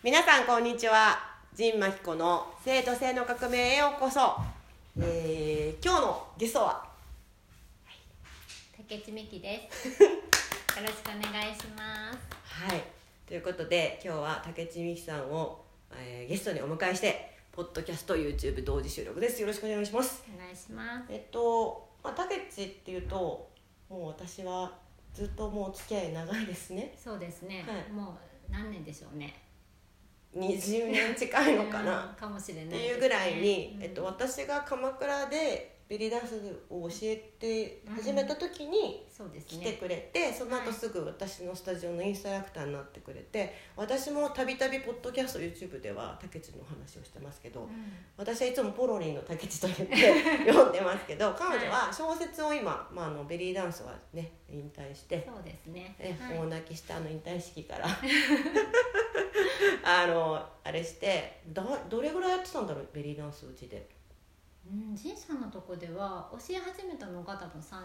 皆さんこんにちは陣真彦の生徒性の革命へようこそ、えー、今日のゲストは竹内美希です。よろしくお願いします。はいということで今日は竹内美希さんを、えーゲストにお迎えしてポッドキャスト YouTube 同時収録ですよろしくお願いしますお願いします。えっと、まあ、竹内っていうともう私はずっともうお付き合い長いですねそうですね。はいもう何年でしょうね。20年近いのかな。うんかもしれないっていうぐらいに、うん。えっと、私が鎌倉でベリーダンスを教えて始めた時に来てね。くれて、その後はいすぐ私のスタジオのインストラクターになってくれて私もたびたびポッドキャスト YouTube では竹内の話をしてますけど、うん。私はいつもポロリンの竹内と言って 読んでますけど彼女は小説を今、まあ、あのベリーダンスはね引退してそうですね。えはい。大泣きしたあの引退式から。あのあれしてだどれぐらいやってたんだろうベリーダンスうちでうん、仁さんのとこでは教え始めたのが多分三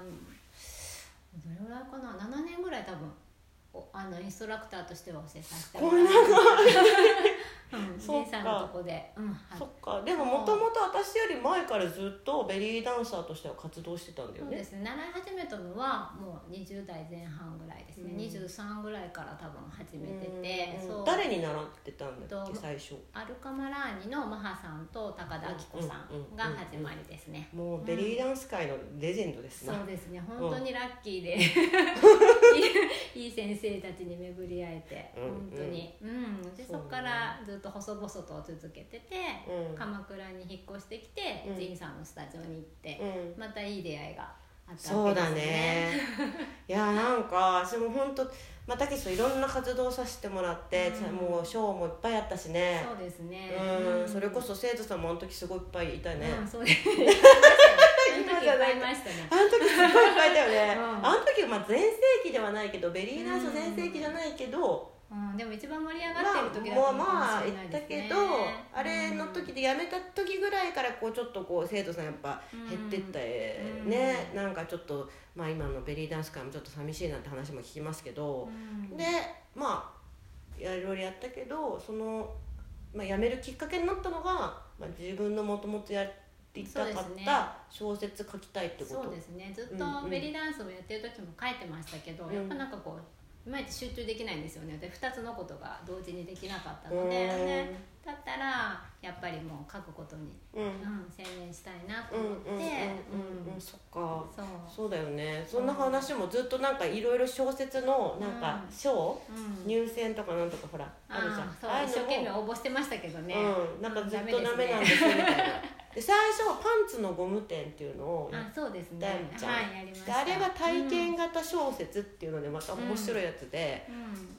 どれぐらいかな？7年ぐらい多分おあのインストラクターとしては教えさせてもらってうん、そっさんのとこで、うん、はそっか。でももともと私より前からずっとベリーダンサーとしては活動してたんだよね。そうです。ね習い始めたのはもう20代前半ぐらいですね、うん。23ぐらいから多分始めててうん誰に習ってたんだっけと最初？アルカマラーニのマハさんと高田明子さんが始まりですね、もうベリーダンス界のレジェンドですな、そうですね。本当にラッキーで、いい先生たちに巡り会えて、うん本当に。うん。うね。そこからずっと細々と続けてて、うん。鎌倉に引っ越してきて、うん。仁さんのスタジオに行って、うん。またいい出会いがあったそうだわけですね。ね。いやなんか私も本当まあたけしといろんな活動させてもらって、うん。もうショーもいっぱいあったしね。そうですね。うん、それこそ生徒さんもあの時すごいいっぱいいたね、うん、そうです。あ の時いっぱいいましたね。あの時すごいいっぱいいたよね、うん。あの時まあ全盛期ではないけどベリーダンス全盛期じゃないけど、うん、でも一番盛り上まがってる時だったかまあ言っもしれないですね。たけど、あれの時で辞めた時ぐらいからこうちょっとこう生徒さんやっぱ減ってったうん。ね、なんかちょっとまあ今のベリーダンス界もちょっと寂しいなんて話も聞きますけど、うん、でまあいろいろやったけどその、まあ、辞めるきっかけになったのが、まあ、自分のもともとやりたかっそうですね。た小説書きたいってこと？そうですね。ずっとベリーダンスをやってる時も書いてましたけど、うん。やっぱなんかこう。いまいち集中できないんですよね。で2つのことが同時にできなかったので、うんね、だったらやっぱりもう書くことに、うん。うん、専念したいなとうん思って、そっか。そう。そうだよね。そんな話もずっとなんかいろいろ小説のなんかうん。賞、うん。入選とかなんとかほらあるじゃん。一生懸命応募してましたけどね、うん、なんかずっとダメなんですみたいなで最初はパンツのゴム店っていうのをやっあそうですね。だよちゃんはいやりました。であれが体験型小説っていうのでまた面白いやつで、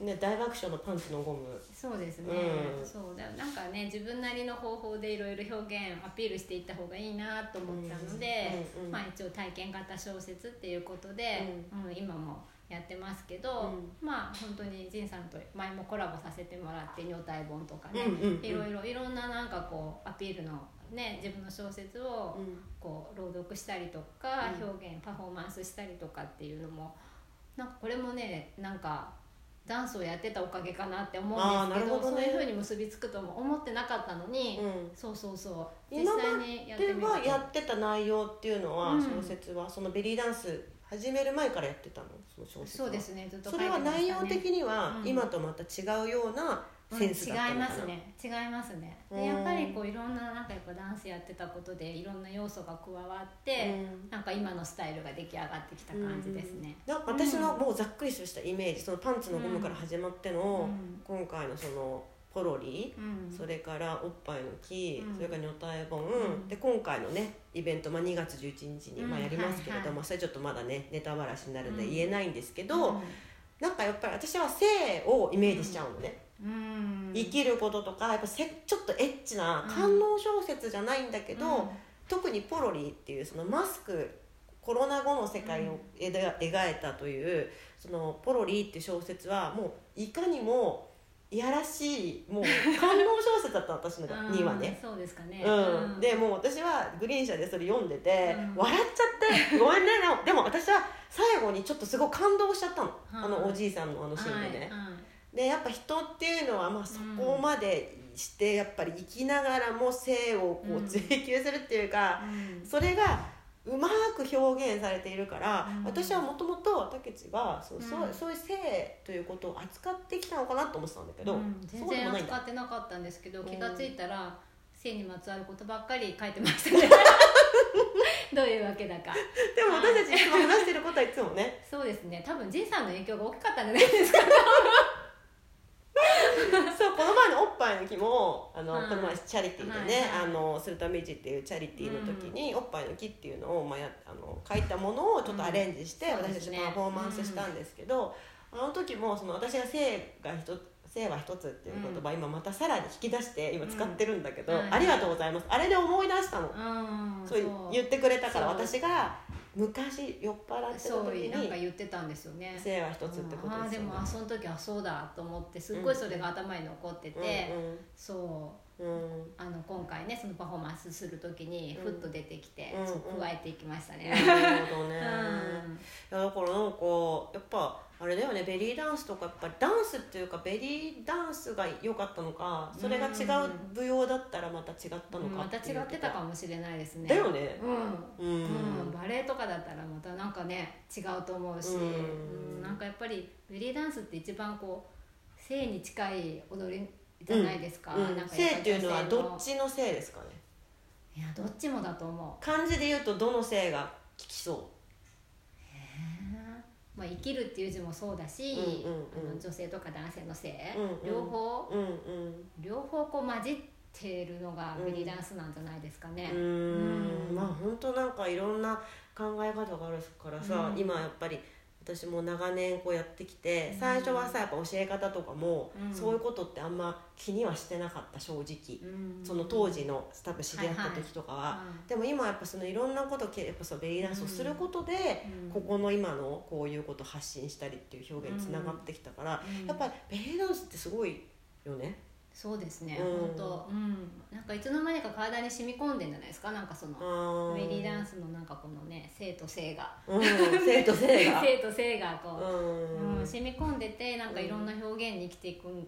うん、ね、大爆笑のパンツのゴム。そうですね、うん。そう。だなんかね自分なりの方法でいろいろ表現アピールしていった方がいいなと思ったので、うんうんうん。まあ、一応体験型小説っていうことで、うん。今もやってますけど、まあ本当に仁さんと前もコラボさせてもらって女体本とかね、うんうんうん。いろいろいろんななんかこうアピールのね自分の小説をうん。こう朗読したりとか、うん。表現パフォーマンスしたりとかっていうのもなんかこれもねなんかダンスをやってたおかげかなって思うんですけどね。そういうふうに結びつくとも思ってなかったのに、うん。そうそうそう実際にやってでみはやってた内容っていうのは、うん小説はそのベリーダンス始める前からやってたの？その小説は。そうですねずっとそれは内容的にはうん。今とまた違うようなセンスだったうん、違いますね。違いますね。うん。でやっぱりこういろんななんかやっぱダンスやってたことでいろんな要素が加わって、うん。なんか今のスタイルが出来上がってきた感じですね、なんか私のもうざっくりとしたイメージそのパンツのゴムから始まっての、うん。今回のそのポロリ、うん。それからおっぱいの木、うん。それから女体本、ん。で今回のねイベント、まあ、2月11日に、うん。まあ、やりますけれども、はいはいそれちょっとまだねネタばらしになるんでうん。言えないんですけど、うん。なんかやっぱり私は性をイメージしちゃうのね、うん生きることとかやっぱせちょっとエッチなうん。官能小説じゃないんだけど、うん。特にポロリっていうそのマスクコロナ後の世界を描描いたというそのポロリっていう小説はもういかにもいやらしいもう 官能小説だった私のうん。にはね。そうですかね、うん、でもう私はグリーン車でそれ読んでて、うん。笑っちゃってごめんねでも私は最後にちょっとすごい感動しちゃったの、はいあのおじいさんのあのシーンでね、はい。はいでやっぱ人っていうのはまあそこまでしてやっぱり生きながらも性をこううん。追求するっていうか、うん。それがうまく表現されているから、うん。私はもともと竹内がそう,、そううん。そういう性ということを扱ってきたのかなと思ってたんだけど、うん。そう全然扱ってなかったんですけどうん。気がついたら性にまつわることばっかり書いてましたね。どういうわけだか。でも私たちいつも話してることはいつもね。そうですね。多分仁さんの影響が大きかったんじゃないですか。そうこの前のおっぱいの日もあの、はいこの前チャリティーでね、はいはい。あのスルタメジっていうチャリティーの時に、おっぱいの木っていうのを、まあ、やあの書いたものをちょっとアレンジして、うん。私たちパフォーマンスしたんですけど、あの時もその私が性が一つ性は一つっていう言葉、今またさらに引き出して今使ってるんだけど、ありがとうございます。あれで思い出したの、うん。そう言ってくれたから私が昔酔っ払ってたそう時なんかに言ってたんですよね。性は一つってことああですよね。でもあその時あそうだと思ってすっごいそれが頭に残ってて、そううんうん。う。んあの今回ねそのパフォーマンスする時にふっと出てきて、加えていきましたね、なるほどね、うん。いやだからなんかやっぱあれだよねベリーダンスとかやっぱダンスっていうかベリーダンスが良かったのかそれが違う舞踊だったらまた違ったのかまた違ってたかももしれないですね。だよね。うん。うん、うん、バレエとかだったらまたなんかね違うと思うし、うん。うん。なんかやっぱりベリーダンスって一番こう性に近い踊りじゃないですか,、うんなんか性っていうのはどっちの性ですかね？いやどっちもだと思う。漢字で言うとどの性が効きそまあ、生きるっていう字もそうだし、うんうんうん。あの女性とか男性の性、うんうん。両方？ううん。両方こう混じっているのがベリーダンスなんじゃないですかね。うん。まあ本当なんかいろんな考え方があるからさ、うん。今やっぱり私も長年こうやってきて最初はさやっぱ教え方とかも、うん。そういうことってあんま気にはしてなかった正直、うん。その当時の多分知り合った時とかは、でも今やっぱそのいろんなことやっぱそのベリーダンスをすることで、うん。ここの今のこういうことを発信したりっていう表現につながってきたから、うん。やっぱりベリーダンスってすごいよね。そうですね、うん。本当。うん。なんかいつの間にか体に染み込んでんじゃないですか？なんかそのベリーダンス、スのなんかこのね性と性が。うん、生と性が。性と性がこう、うん。うん染み込んでてなんかいろんな表現に生きていくそう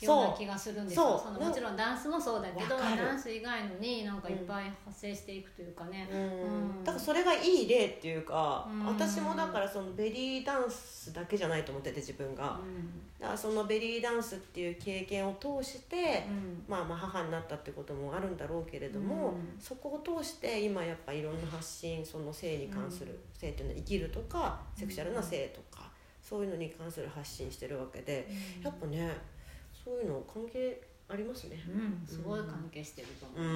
ような気がするんですよ。そのもちろんダンスもそうだけどダンス以外のになんかいっぱい発生していくというかね、うん。うん。だからそれがいい例っていうか、うん。私もだからそのベリーダンスだけじゃないと思ってて自分が、だからそのベリーダンスっていう経験を通して、うん。まあまあ母になったってこともあるんだろうけれども、うん。そこを通して今やっぱいろんな発信その性に関する、うん。性っていうのは生きるとかセクシャルな性とか、そういうのに関する発信してるわけで、やっぱねそういうの関係ありますね。うん、すごい関係してると思う、うん。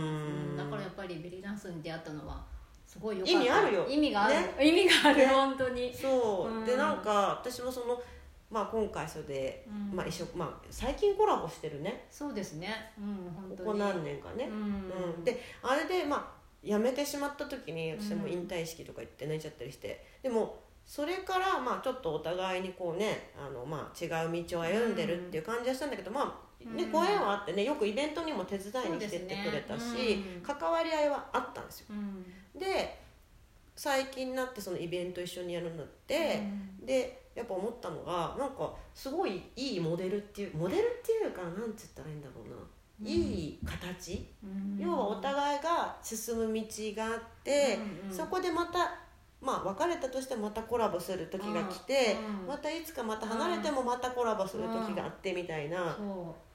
うん。だからやっぱりベリーダンスに出会ったのはすごいよかった。意味あるよ。意味がある、ね。意味がある、ね。本当に。そう、うん。でなんか私もその、まあ、今回それで、うん。まあ、一緒、まあ、最近コラボしてるね。そうですね。うん本当に。ここ何年かね、うん。うん。であれでまあ辞めてしまった時に私も引退式とか行って泣いちゃったりして、でもそれからまあちょっとお互いにこうねあの、まあ、違う道を歩んでるっていう感じはしたんだけど、まあねうん。ご縁はあってねよくイベントにも手伝いに来てってくれたし、ねうん。関わり合いはあったんですよ。うん。で最近になってそのイベント一緒にやるようになって、でやっぱ思ったのがなんかすごいいいモデルっていうモデルっていうかなんつったらいいんだろうな、うん。いい形、うん。要はお互いが進む道があって、うんうん。そこでまたまあ別れたとしてもまたコラボする時が来て、うんまたいつかまた離れてもまたコラボする時があってみたいな、そう。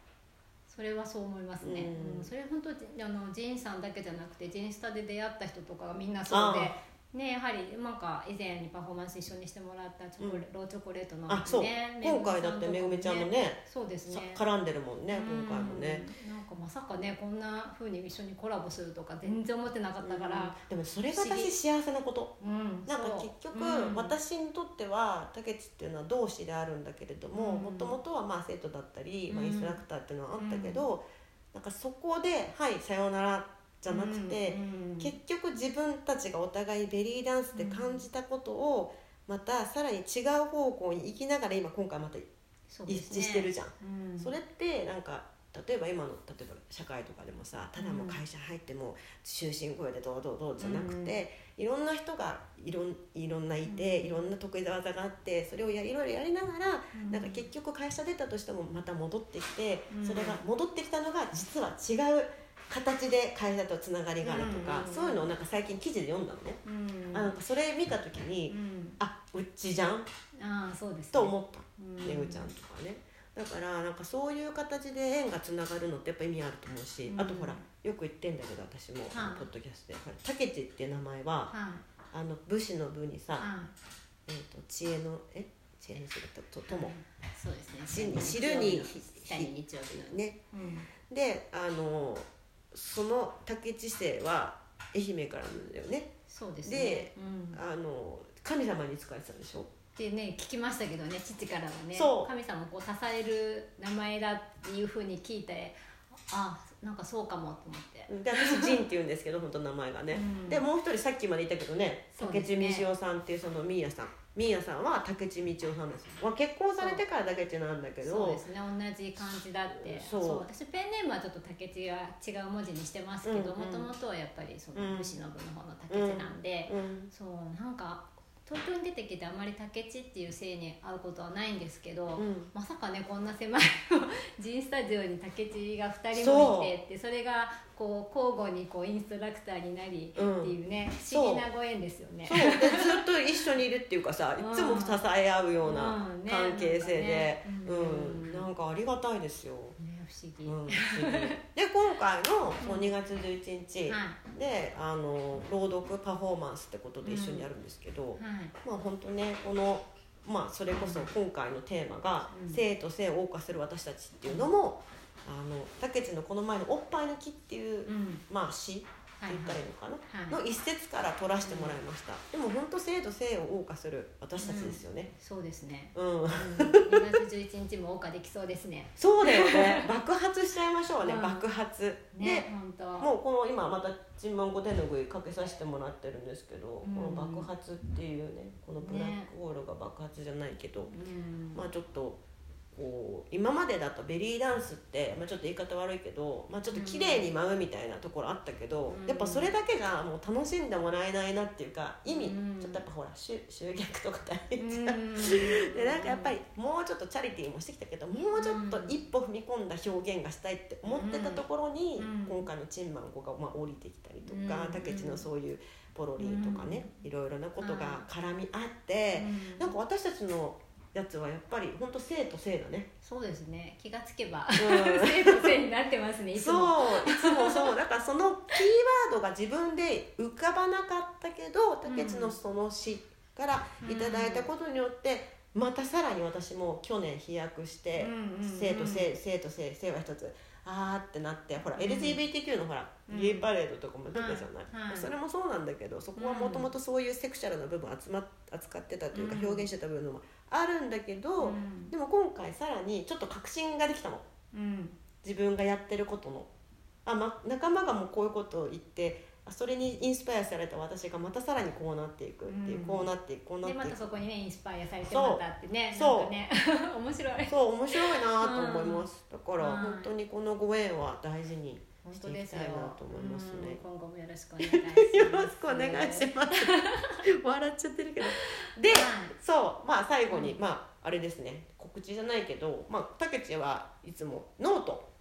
それはそう思いますね、うん。うん。それ本当あのジンさんだけじゃなくてジンスタで出会った人とかがみんなそうでねやはりなんか以前にパフォーマンス一緒にしてもらったチョコレ、ローチョコレートの、ね、あそう、今回だってめぐみちゃんもねそうですさね絡んでるもんね今回もね。うんなんかまさかねこんなふうに一緒にコラボするとか全然思ってなかったから、うん。でもそれが私幸せなこと。うんなんか結局、うん。私にとっては竹内っていうのは同志であるんだけれどもうん。もともとはまあ生徒だったり、まあ、うん。インストラクターっていうのはあったけど、なんかそこで「はいさようなら」じゃなくて、うん結局自分たちがお互いベリーダンスで感じたことをまたさらに違う方向に行きながら今今回また一致してるじゃん。うん。それってなんか例えば今の例えば社会とかでもさただもう会社入っても終身雇用でどうどうどうじゃなくて、いろんな人がいろんいろんないて、いろんな得意技があってそれをやいろいろやりながら、なんか結局会社出たとしてもまた戻ってきて、それが戻ってきたのが実は違う形で会社とつながりがあるとか、そういうのをなんか最近記事で読んだのね、あなんかそれ見た時に、あうちじゃん？あそうです、ね、と思った。ねぐちゃんとかね。だからなんかそういう形で縁がつながるのってやっぱ意味あると思うし、あとほらよく言ってんだけど私も、ポッドキャストで「たけち」っていう名前は、あの武士の部にさ、えー、と知恵のえ？知恵の知とととも、そうですね。知るに日曜日のね、であのその竹知性は愛媛からなんだよね。そうですね。で、あの神様に使えてたんでしょ？ってね聞きましたけどね父からはね。神様をこう支える名前だっていうふうに聞いてあなんかそうかもと思って。で私ジンって言うんですけど本当名前がね、うん、でもう一人さっきまで言ったけどね竹地道夫さんっていうそのミーヤさんミーヤさんは竹地道夫さんです。よ結婚されてからだけなんだけど。そうですね同じ感じだって。そう。私ペンネームはちょっと竹地は違う文字にしてますけどもともとはやっぱりその武士の部の方の竹地なんで、うんうん、そうなんか東京に出てきてあまり竹地っていう姓に会うことはないんですけど、うん、まさかねこんな狭い ジンスタジオに竹地が2人もいてってそれがこう交互にこうインストラクターになりっていうね、不思議なご縁ですよね。そう。でずっと一緒にいるっていうかさ いつも支え合うような関係性で、うん、ね。うん、なんかありがたいですよ。ね不思議、うん、で今回のその2月11日で、あの朗読パフォーマンスってことで一緒にやるんですけど、まあ本当ねこのまあそれこそ今回のテーマが「生と性を謳歌する私たち」っていうのもあの竹地のこの前の「おっぱいの木」っていう、まあ詩って言ったらいいのかな、はいはい、の一節から取らせてもらいました、うん、でも本当生と性を謳歌する私たちですよね、うん、そうですね。うん、2月11日も謳歌できそうですね。そうだよね。爆発しちゃいましょうね、うん、爆発。ね本当。もうこの今またチンマンゴ手の具かけさせてもらってるんですけど、この爆発っていうねこのブラックホールが爆発じゃないけど、まあちょっとこう今までだとベリーダンスって、まあ、ちょっと言い方悪いけど、まあ、ちょっと綺麗に舞うみたいなところあったけど、うん、やっぱそれだけじゃもう楽しんでもらえないなっていうか意味、うん、ちょっとやっぱほら集集客とか大変じゃん、うん、でなんかやっぱりもうちょっとチャリティーもしてきたけどもうちょっと一歩踏み込んだ表現がしたいって思ってたところに、今回のチンマン子がまあ降りてきたりとか武智、のそういうポロリとかね、いろいろなことが絡み合って、うん、なんか私たちのやつはやっぱり本当生と生だね。そうですね。気がつけば、うん、生と生になってますねいつも。そういつもそう。だからそのキーワードが自分で浮かばなかったけど竹内のその詩からいただいたことによって、またさらに私も去年飛躍して、生と生生と生生は一つあーってなってほら、うん、LGBTQ のほら、うん、ゲイパレードとかも出たじゃない、それもそうなんだけどそこはもともとそういうセクシャルな部分集ま扱ってたというか、表現してた部分もあるんだけど、でも今回さらにちょっと確信ができたの、自分がやってることの。あ、ま、仲間がもうこういうことを言ってそれにインスパイアされた私がまたさらにこうなっていくっていう、うん、こうなっていくこうなっていく。でまたそこにねインスパイアされてまたってねそう。ね 面白い。そう面白いなと思います、だから本当にこのご縁は大事にしていきたいなと思いますね。今後もよろしくお願いします。よろしくお願いします。笑っちゃってるけど。で、そう。まあ最後に、まああれですね。告知じゃないけどまあタケチはいつもノート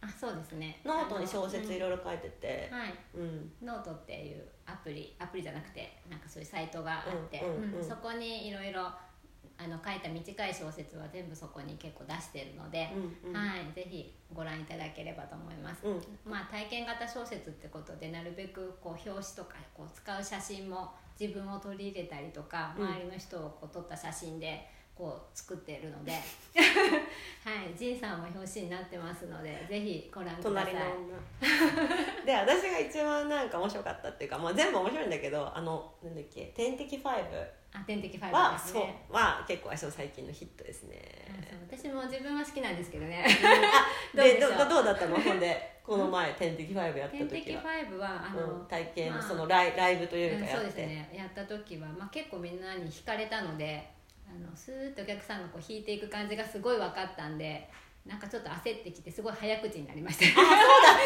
あそうですね。ノートに小説いろいろ書いてて、はい、うん、ノートっていうアプリアプリじゃなくてなんかそういうサイトがあって、うんそこにいろいろあの書いた短い小説は全部そこに結構出してるので、うんうん、はい、ぜひご覧いただければと思います、うん、まあ、体験型小説ってことでなるべくこう表紙とかこう使う写真も自分を取り入れたりとか、周りの人をこう撮った写真でこう作っているので。はい仁さんも表紙になってますのでぜひご覧ください。で私が一番なんか面白かったっていうか、まあ、全部面白いんだけどあのなんだっけ「天敵5」あ天敵5は、ね、そうは結構最近のヒットですね。私も自分は好きなんですけどね。どうでどどうだったの？ほんでこの前天敵5やった時は。天敵5はあの、うん、体験のそのライ,、ライブというかやって、そうですね。やった時は、まあ、結構みんなに惹かれたのであのスーッとお客さんがこう引いていく感じがすごい分かったんでなんかちょっと焦ってきてすごい早口になりました。あ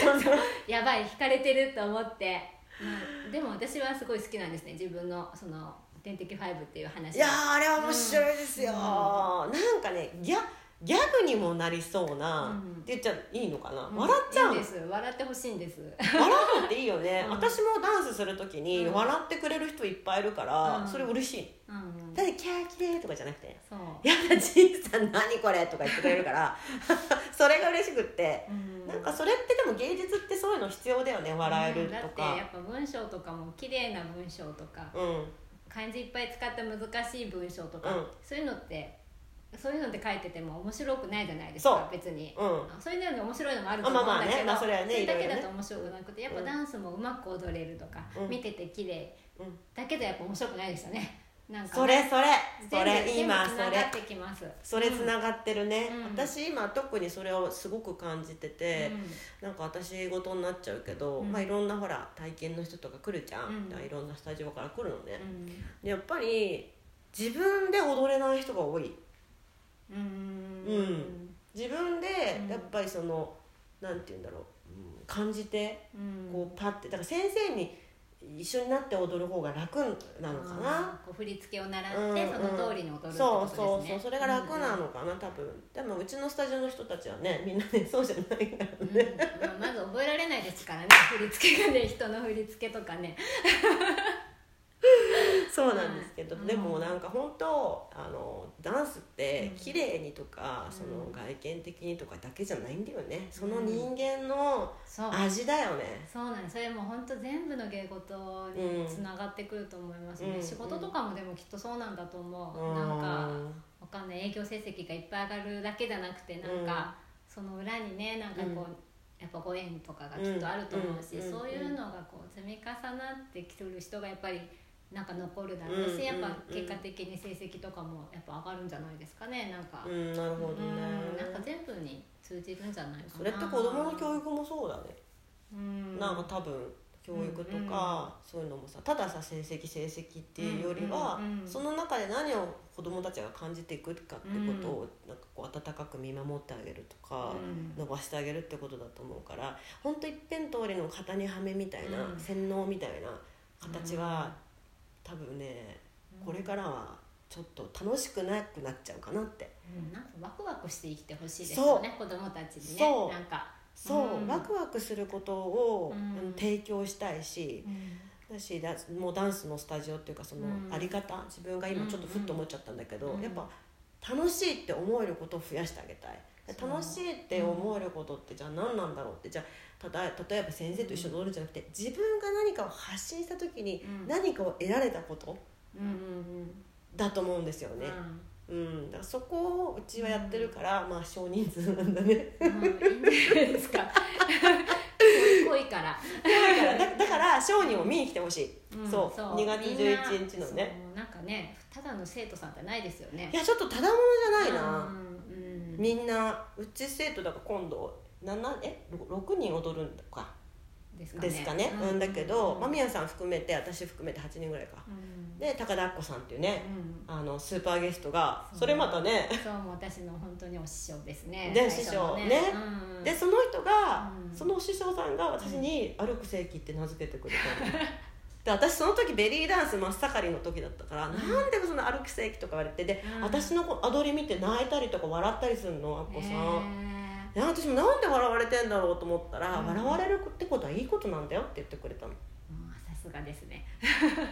そうだ やばい惹かれてると思って、まあ、でも私はすごい好きなんですね。自分のその「天敵5」っていう話いやーあれは面白いですよ、うん。なんかねギャギャグにもなりそうな、うんって言っちゃいいのかな、うん。笑っちゃう。んです。笑ってほしいんです。笑うのっていいよね、うん。私もダンスする時にうん。笑ってくれる人いっぱいいるから、うん。それ嬉しい。だってキャーキレーとかじゃなくてそう「やだじいさん何これ」とか言ってくれるから それが嬉しくって、うん。なんかそれってでも芸術ってそういうの必要だよね笑えるとうん。だってかやっぱ文章とかも綺麗な文章とかうん。漢字いっぱい使った難しい文章とか、うん。そういうのってそういうのって書いてても面白くないじゃないですか別に、うん。あそういうのに面白いのもあると思うんあまあまあだけど、ねまあそれはねそれだけだと面白くなくてやっぱうん。ダンスもうまく踊れるとか、うん。見てて綺麗。うん。だけどやっぱ面白くないですよね。なんかそれそれ。それ今それ。それつながってるね、うん。私今特にそれをすごく感じてて、なんか私事になっちゃうけど、うん。まあいろんなほら体験の人とか来るじゃん、うん。いろんなスタジオから来るのね。う、ん。でやっぱり自分で踊れない人が多い。うんうん。うん自分でうん。やっぱりその、なんて言うんだろう、うん感じてうん。こうパッてだから先生に一緒になって踊る方が楽なのかな、こう振り付けを習って、うんうん。その通りに踊るってことそうそうそう。それが楽なのかな多分。でもうちのスタジオの人たちはねみんなねそうじゃないからうん。ね、まあまず覚えられないですからね。振り付けがね人の振り付けとかね そうなんですけど、うん。でもなんか本当あのダンスってうん。綺麗にとか、うん。その外見的にとかだけじゃないんだよね。その人間の味だよね。そうなんです。それも本当全部の芸事につながってくると思いますね、うん。仕事とかもでもきっとそうなんだと思う、うん。なんかわかんない。営業成績がいっぱい上がるだけじゃなくてなんか、その裏にねなんかこう、うん。やっぱご縁とかがきっとあると思うし、うん。そういうのがこう積み重なってくる人がやっぱりなんか残るだろうし、うんやっぱうん結果的に成績とかもやっぱ上がるんじゃないですかねなんか、うんなるほどね。うんなんか全部に通じるんじゃないかな。それって子供の教育もそうだね、うん。なんか多分教育とか、そういうのもさたださ成績成績っていうよりは、その中で何を子供たちが感じていくかってことを、なんかこう温かく見守ってあげるとか、うん。伸ばしてあげるってことだと思うから本当一辺通りの型にはめみたいな、うん。洗脳みたいな形は、多分ねこれからはちょっと楽しくなくなっちゃうかなって。うん、なんかワクワクして生きてほしいですよね子供たちにね。そう。なんか。そう、うん。ワクワクすることを、うん。提供したいし、だしだもうダンスのスタジオっていうかそのうん。あり方、自分が今ちょっとふっと思っちゃったんだけど、うん。やっぱ楽しいって思えることを増やしてあげたい。楽しいって思えることってじゃあ何なんだろうってじゃあただ例えば先生と一緒に踊るんじゃなくて自分が何かを発信した時にうん。何かを得られたことだと思うんですようん。ね、うん、だからそこをうちはやってるから、まあ少人数なんだね。ですか。濃いから、だから。だだから商人を見に来てほしい、うん。そう。2月みんな11日のね。なんかねただの生徒さんってないですよね。いやちょっとただものじゃないな、みんなうち生徒だから今度7えろ6人踊るんだか。ですかね。ですかね、うん。だけど間宮さん含めて私含めて8人ぐらいか。うん。で高田アッコさんっていうねうん。あのスーパーゲストがそれまたねそう私の本当にお師匠ですね。で師匠ね。うんでその人が、うん。そのお師匠さんが私に「歩く世紀」って名付けてくれたの。で私その時ベリーダンス真っ盛りの時だったから、うん。なんでその歩く世紀とか言われてで、うん。私のアドリ見て泣いたりとか笑ったりするのアッコさん、私もなんで笑われてんだろうと思ったら、うん。笑われるってことはいいことなんだよって言ってくれたの。さすがですね。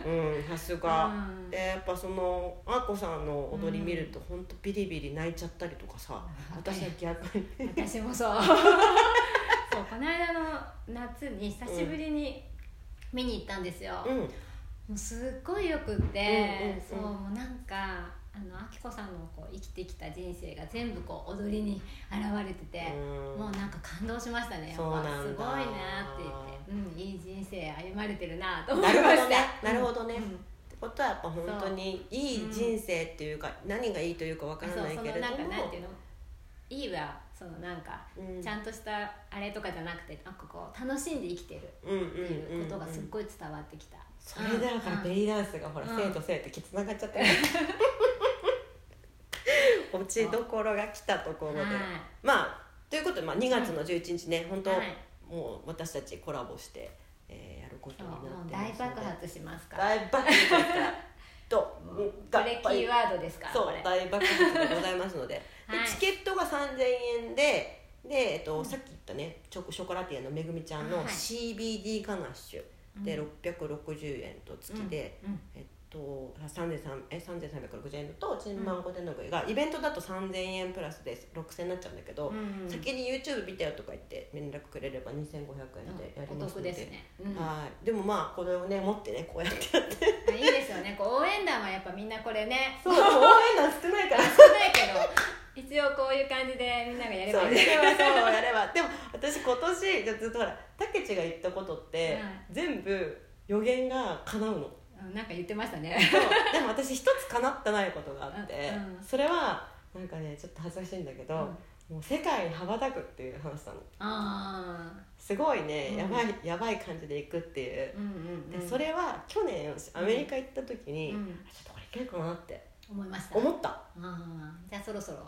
うんさすが、うん。でやっぱそのあっこさんの踊り見ると本当ビリビリ泣いちゃったりとかさ、うん。私は逆に。私もそう。そうこの間の夏に久しぶりに見に行ったんですよ、うん。もうすっごいよくって、うんうんうん。そうもうなんかあのあきこさんのこう生きてきた人生が全部こう踊りに現れてて、うん。もうなんか感動しましたね。すごいなって言って、うん、いい人生歩まれてるなと思ないるました。ほどね。なるほどね、ことはやっぱ本当にいい人生っていうか、何がいいというかわからないけれども。そのなんかなんていうの？いいはそのなんか、うん。ちゃんとしたあれとかじゃなくてなんかこう楽しんで生きてるうんうんっていうことがすっうんごい伝わってきた、それだからベリーダンスがほら、うん。生と生ってつながっちゃったよ 落ちどころが来たところで、はい。まあとまあ2月の11日ね、本当、はい。もう私たちコラボして、えーやることになって大爆発しますから。大爆発 ともうがこれキーワードですからそう大爆発でございますので。はい。でチケットが3000円でで、えっとさっき言ったねチョコショコラティエのめぐみちゃんのはい。CBD ガナッシュで660円と月で、うん。うん。えっと3300え3360円とチンマンゴテの具がイベントだと3000円プラスで6000円になっちゃうんだけど、うん。うん先に YouTube 見たよとか言って連絡くれれば2500円でやりおますので、得ですね、うん。はい。でもまあこれをね持ってねこうやってやって。いいですよね。こう応援団はやっぱみんなこれね。そう応援団少ないから。少ないけど一応こういう感じでみんながやればいい。そうやればそうやれば。でも私今年ずっとほらたけちが言ったことって、はい。全部予言が叶うの。うんなんか言ってましたね。そう。でも私一つ叶ってないことがあって、うんうん。それはなんかねちょっと恥ずかしいんだけど、もう世界に羽ばたくっていう話したの。あすごいね、うん。やばいやばい感じでいくっていう。でそれは去年アメリカ行った時に、うん。ちょっとこれいけるかなって。思いました。思った。ああじゃあそろそろ。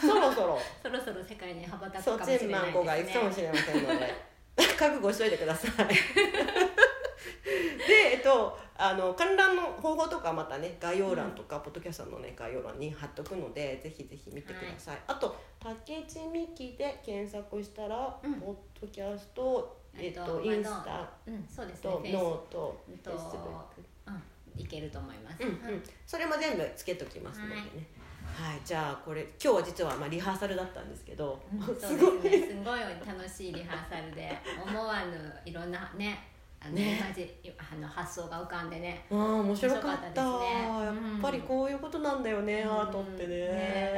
そろそろ。そろそろ世界に羽ばたくそうかもしチンれないですね。マンコが行くかもしれませんので。覚悟しといてください。でえっとあの観覧の方法とかまたね概要欄とか、ポッドキャストのね概要欄に貼っとくのでぜひぜひ見てください、あと竹地美希で検索したら、うん。ポッドキャストえっと、えっとインスタうんそうですね。ノートフェイスブックうんいけると思います。うんうん、それも全部つけときますのでね。はい、じゃあこれ今日は実はまあリハーサルだったんですけど、うんすね。すごい楽しいリハーサルで思わぬいろんなねあのねあの発想が浮かんでね。ああ面白かった。ね。やっぱりこういうことなんだよね、うん。アートってね。ね。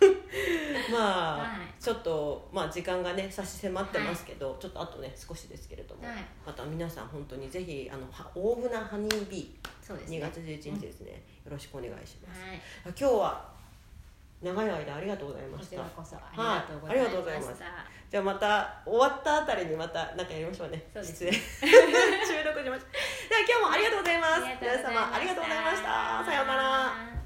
まあ、はい。ちょっとまあ時間がね差し迫ってますけど、ちょっとあとね少しですけれども、はい。また皆さん本当にぜひあのは大船ハニービー。2そうですね。月11日ですね、よろしくお願いします、はい。今日は長い間ありがとうございました。こちらこそありがとうございます。じゃあまた終わったあたりにまたなんかやりましょうね。そうですね。収録しましょう。では今日もありがとうございます。皆様ありがとうございました。さようなら。